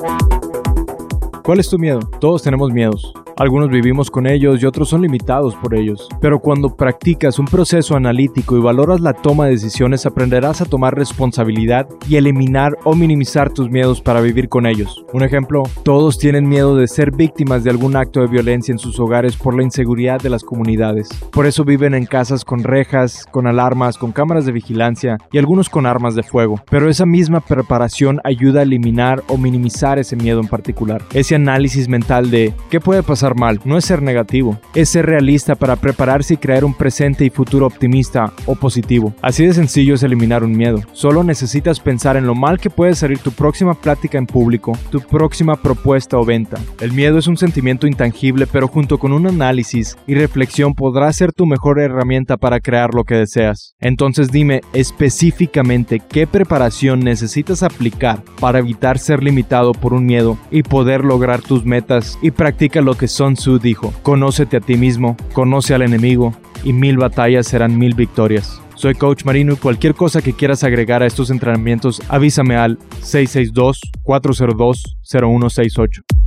Bye. ¿Cuál es tu miedo? Todos tenemos miedos. Algunos vivimos con ellos y otros son limitados por ellos. Pero cuando practicas un proceso analítico y valoras la toma de decisiones, aprenderás a tomar responsabilidad y eliminar o minimizar tus miedos para vivir con ellos. Un ejemplo, todos tienen miedo de ser víctimas de algún acto de violencia en sus hogares por la inseguridad de las comunidades. Por eso viven en casas con rejas, con alarmas, con cámaras de vigilancia y algunos con armas de fuego. Pero esa misma preparación ayuda a eliminar o minimizar ese miedo en particular. Ese análisis mental de qué puede pasar mal, no es ser negativo, es ser realista para prepararse y crear un presente y futuro optimista o positivo. Así de sencillo es eliminar un miedo. Solo necesitas pensar en lo mal que puede salir tu próxima plática en público, tu próxima propuesta o venta. El miedo es un sentimiento intangible, pero junto con un análisis y reflexión podrá ser tu mejor herramienta para crear lo que deseas. Entonces dime específicamente qué preparación necesitas aplicar para evitar ser limitado por un miedo y poder lograr tus metas y practica lo que Sun Tzu dijo, conócete a ti mismo, conoce al enemigo, y mil batallas serán mil victorias. Soy Coach Marino y cualquier cosa que quieras agregar a estos entrenamientos, avísame al 662-402-0168.